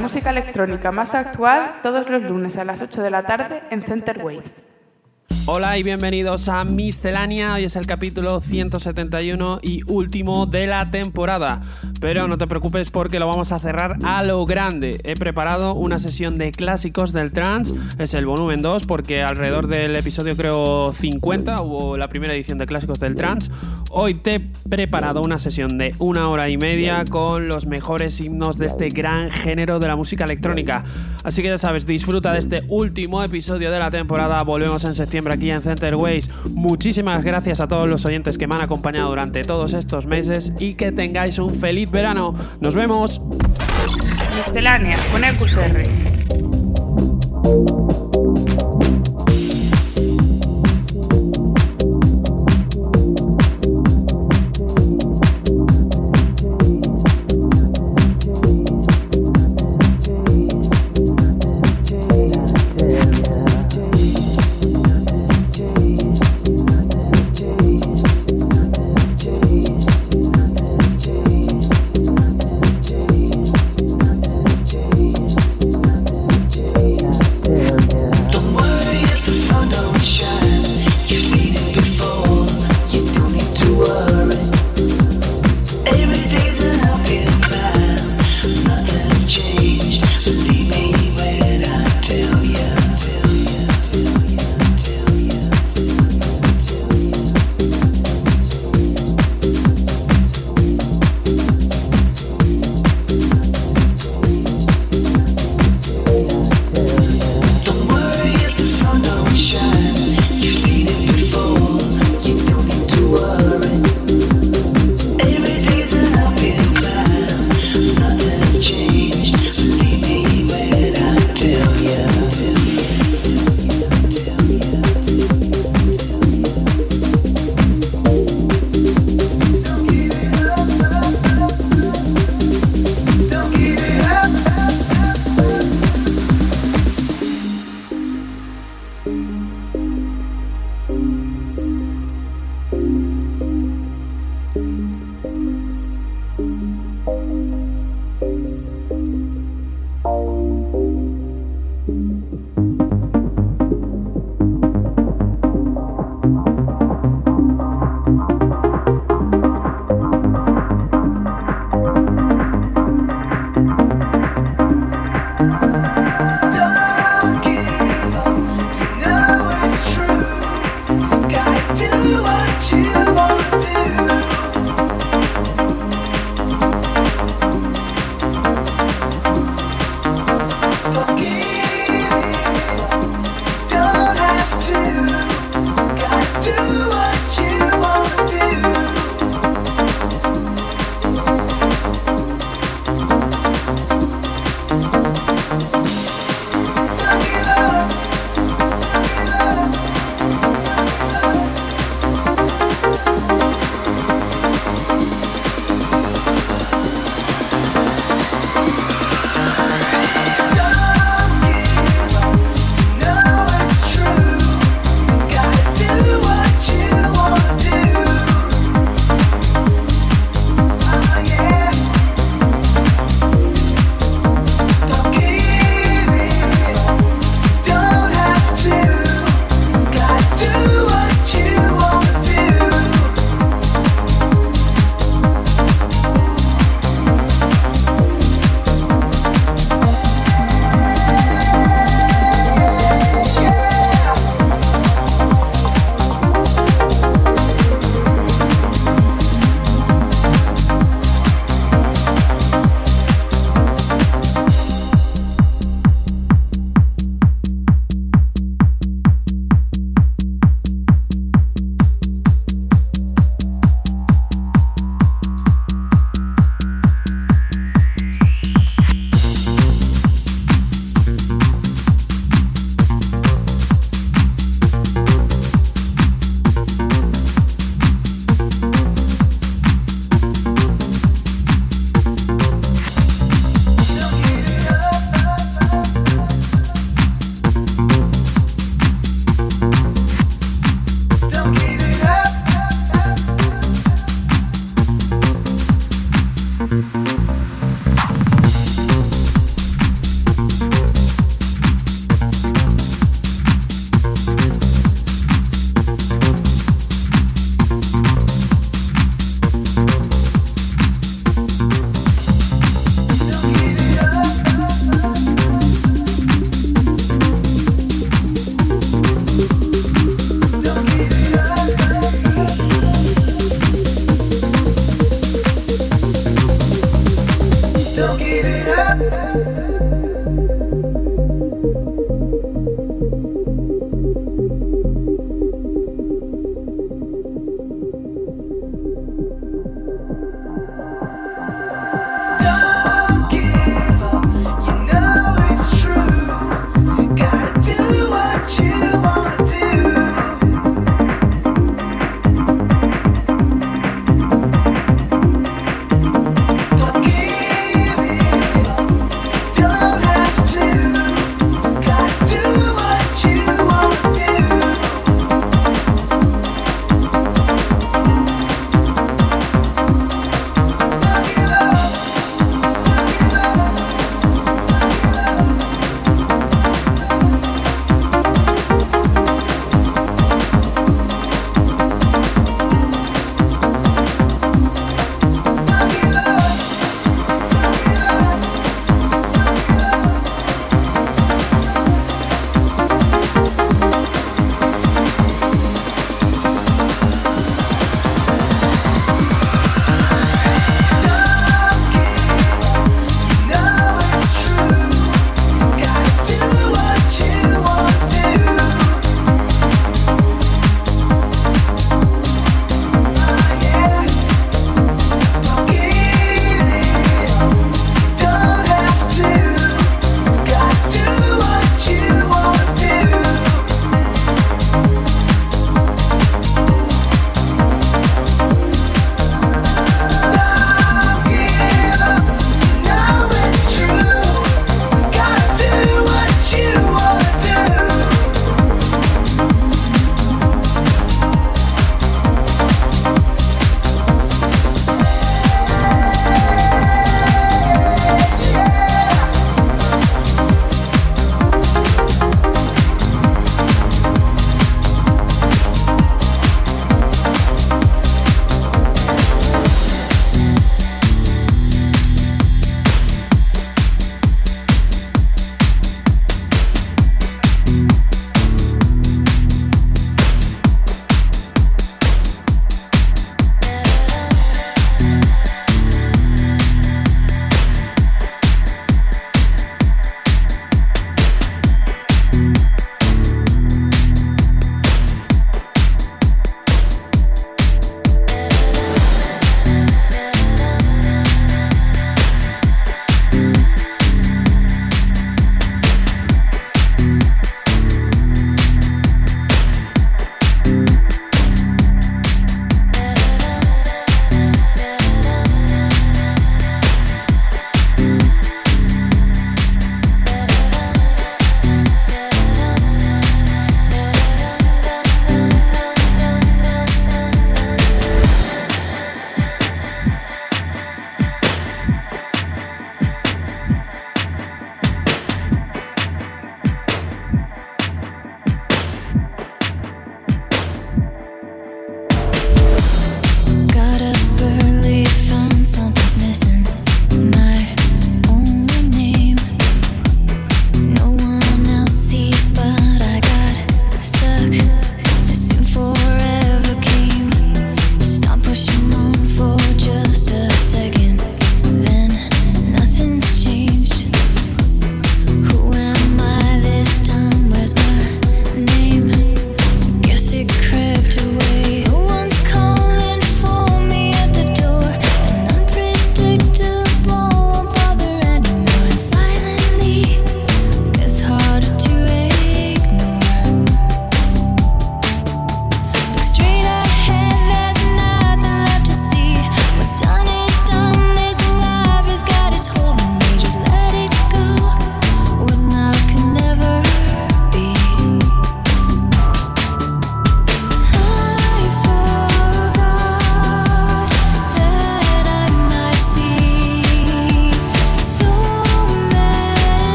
Música electrónica más actual todos los lunes a las 8 de la tarde en Center Waves. Hola y bienvenidos a Miscelánea. Hoy es el capítulo 171 y último de la temporada. Pero no te preocupes porque lo vamos a cerrar a lo grande. He preparado una sesión de clásicos del trance. Es el volumen 2 porque alrededor del episodio creo 50 hubo la primera edición de clásicos del trance. Hoy te he preparado una sesión de una hora y media con los mejores himnos de este gran género de la música electrónica. Así que ya sabes, disfruta de este último episodio de la temporada. Volvemos en septiembre aquí en Center Ways. Muchísimas gracias a todos los oyentes que me han acompañado durante todos estos meses y que tengáis un feliz verano. Nos vemos.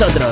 Nosotros.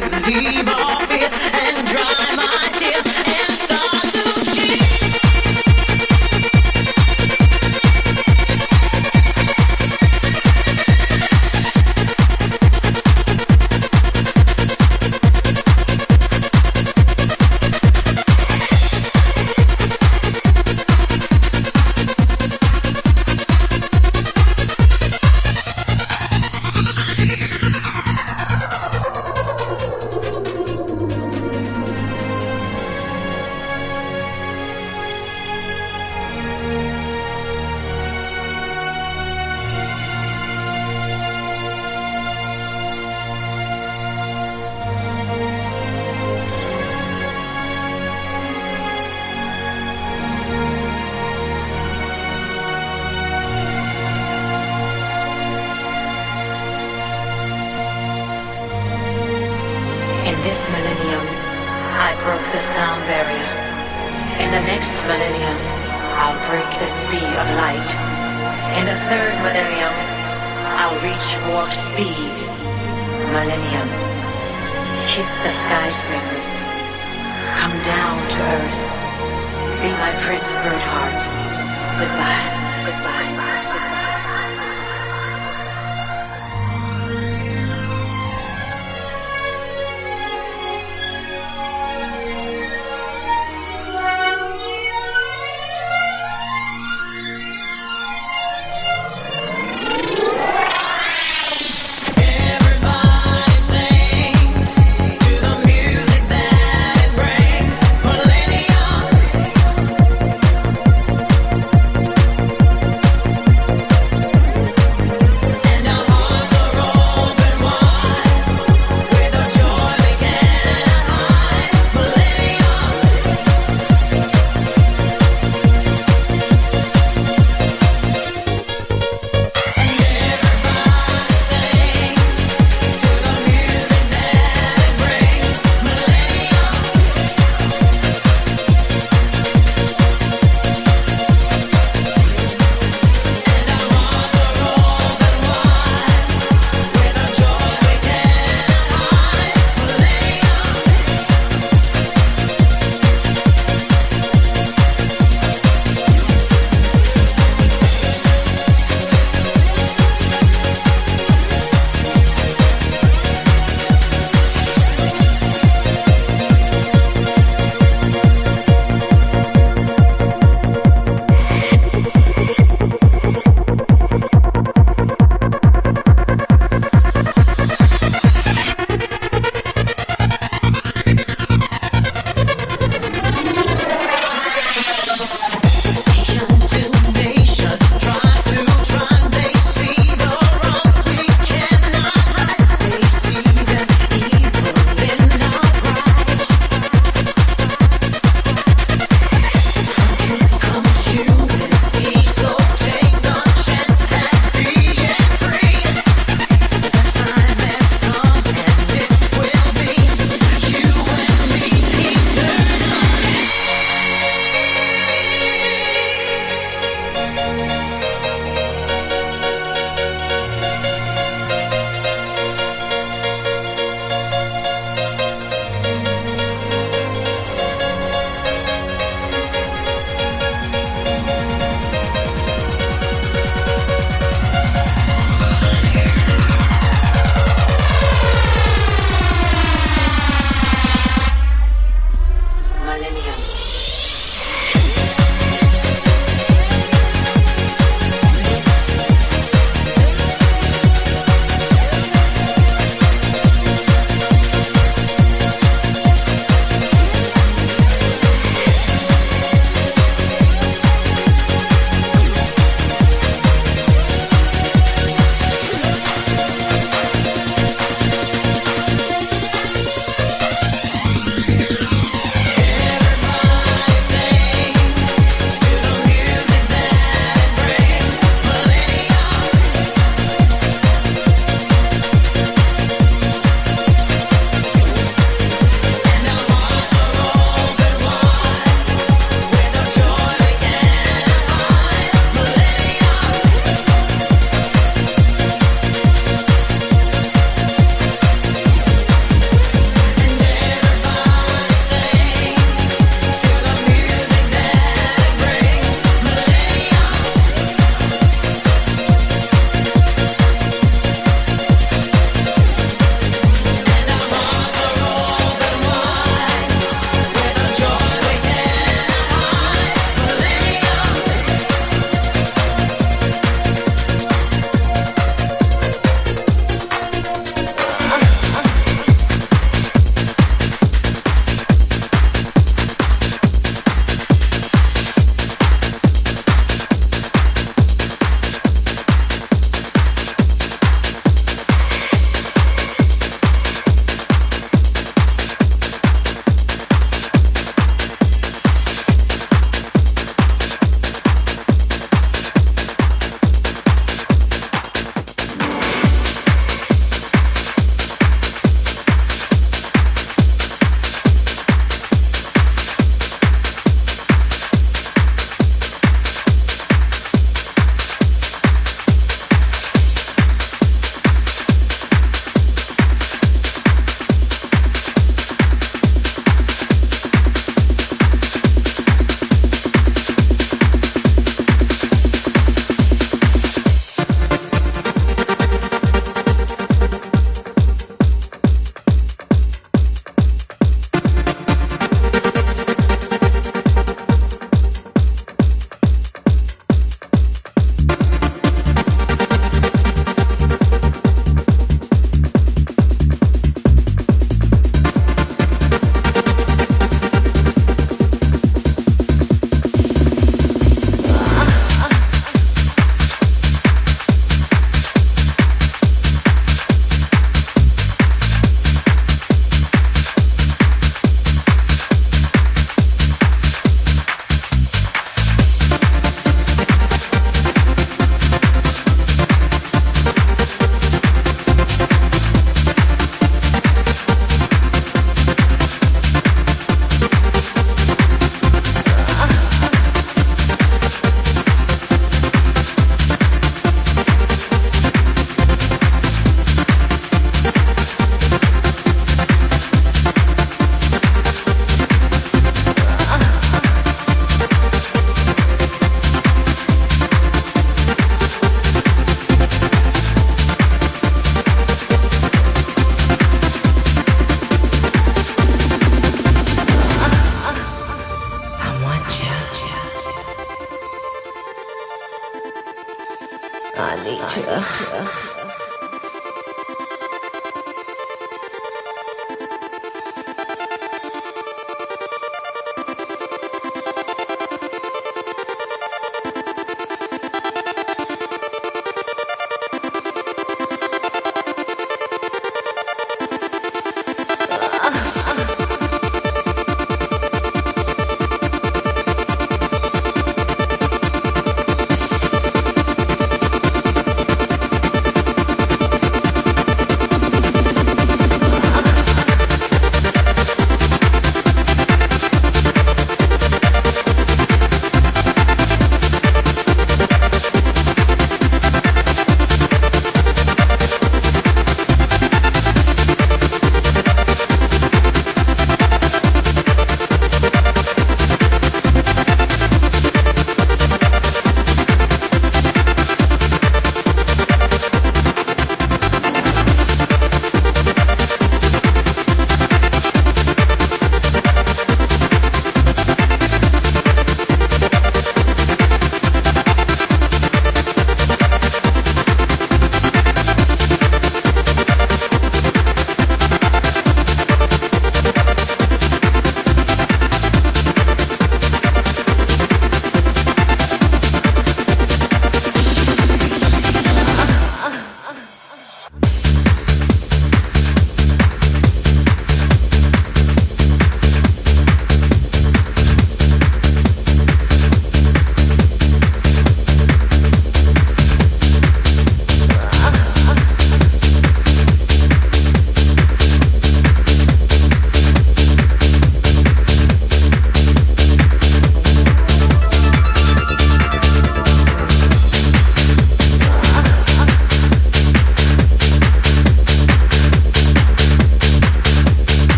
leave off it.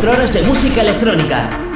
24 horas de música electrónica.